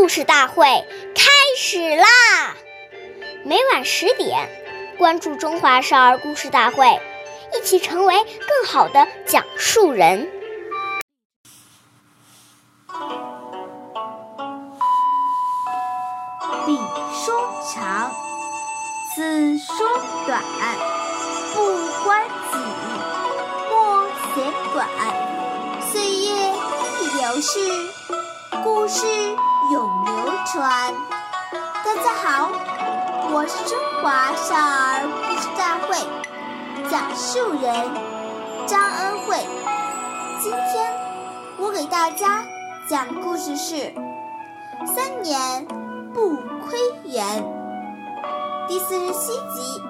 故事大会开始啦！每晚十点，关注《中华少儿故事大会》，一起成为更好的讲述人。彼说长，此说短，不关己，莫嫌短。岁月易流逝，故事永流传。大家好，我是中华少儿故事大会讲述人张恩惠。今天我给大家讲故事是《三年不亏元》第四十七集。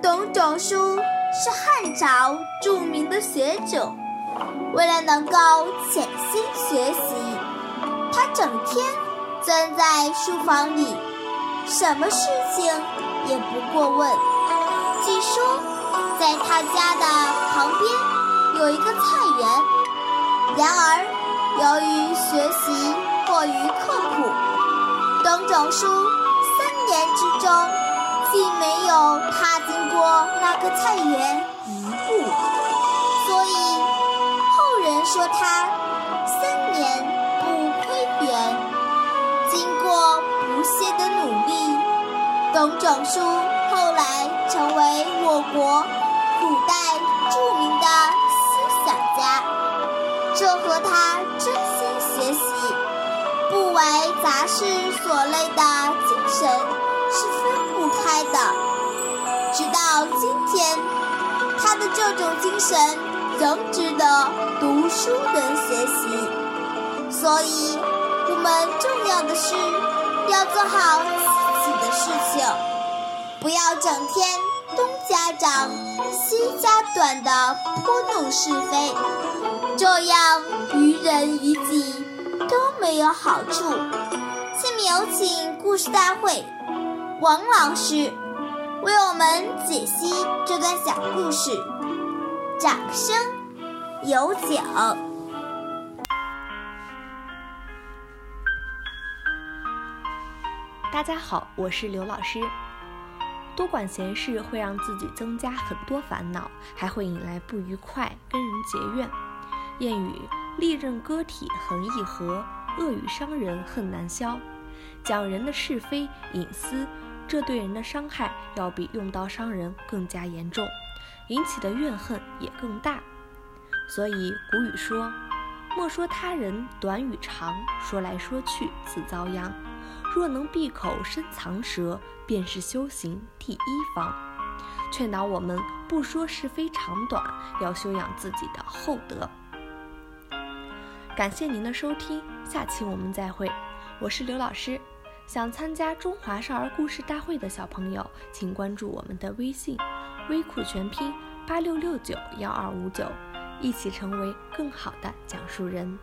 董仲舒是汉朝著名的学者，为了能够潜心学习，他整天钻在书房里，什么事情也不过问。据说，在他家的旁边有一个菜园，然而由于学习过于刻苦，董仲舒三年之中竟没有踏进过那个菜园董仲舒后来成为我国古代著名的思想家。这和他真心学习、不为杂事所累的精神是分不开的。直到今天，他的这种精神仍值得读书人学习。所以，我们重要的是要做好自己的事，不要整天东家长西家短的拨弄是非，这样于人于己都没有好处。下面有请故事大会王老师为我们解析这段小故事，掌声有请。大家好，我是刘老师。多管闲事会让自己增加很多烦恼，还会引来不愉快，跟人结怨。谚语：利刃割体恒易合，恶语伤人恨难消。讲人的是非隐私，这对人的伤害要比用刀伤人更加严重，引起的怨恨也更大。所以古语说：“莫说他人短与长，说来说去自遭殃。”若能闭口深藏舌，便是修行第一方。劝导我们不说是非长短，要修养自己的厚德。感谢您的收听，下期我们再会。我是刘老师。想参加中华少儿故事大会的小朋友，请关注我们的微信“微库全拼八六六九幺二五九”，一起成为更好的讲述人。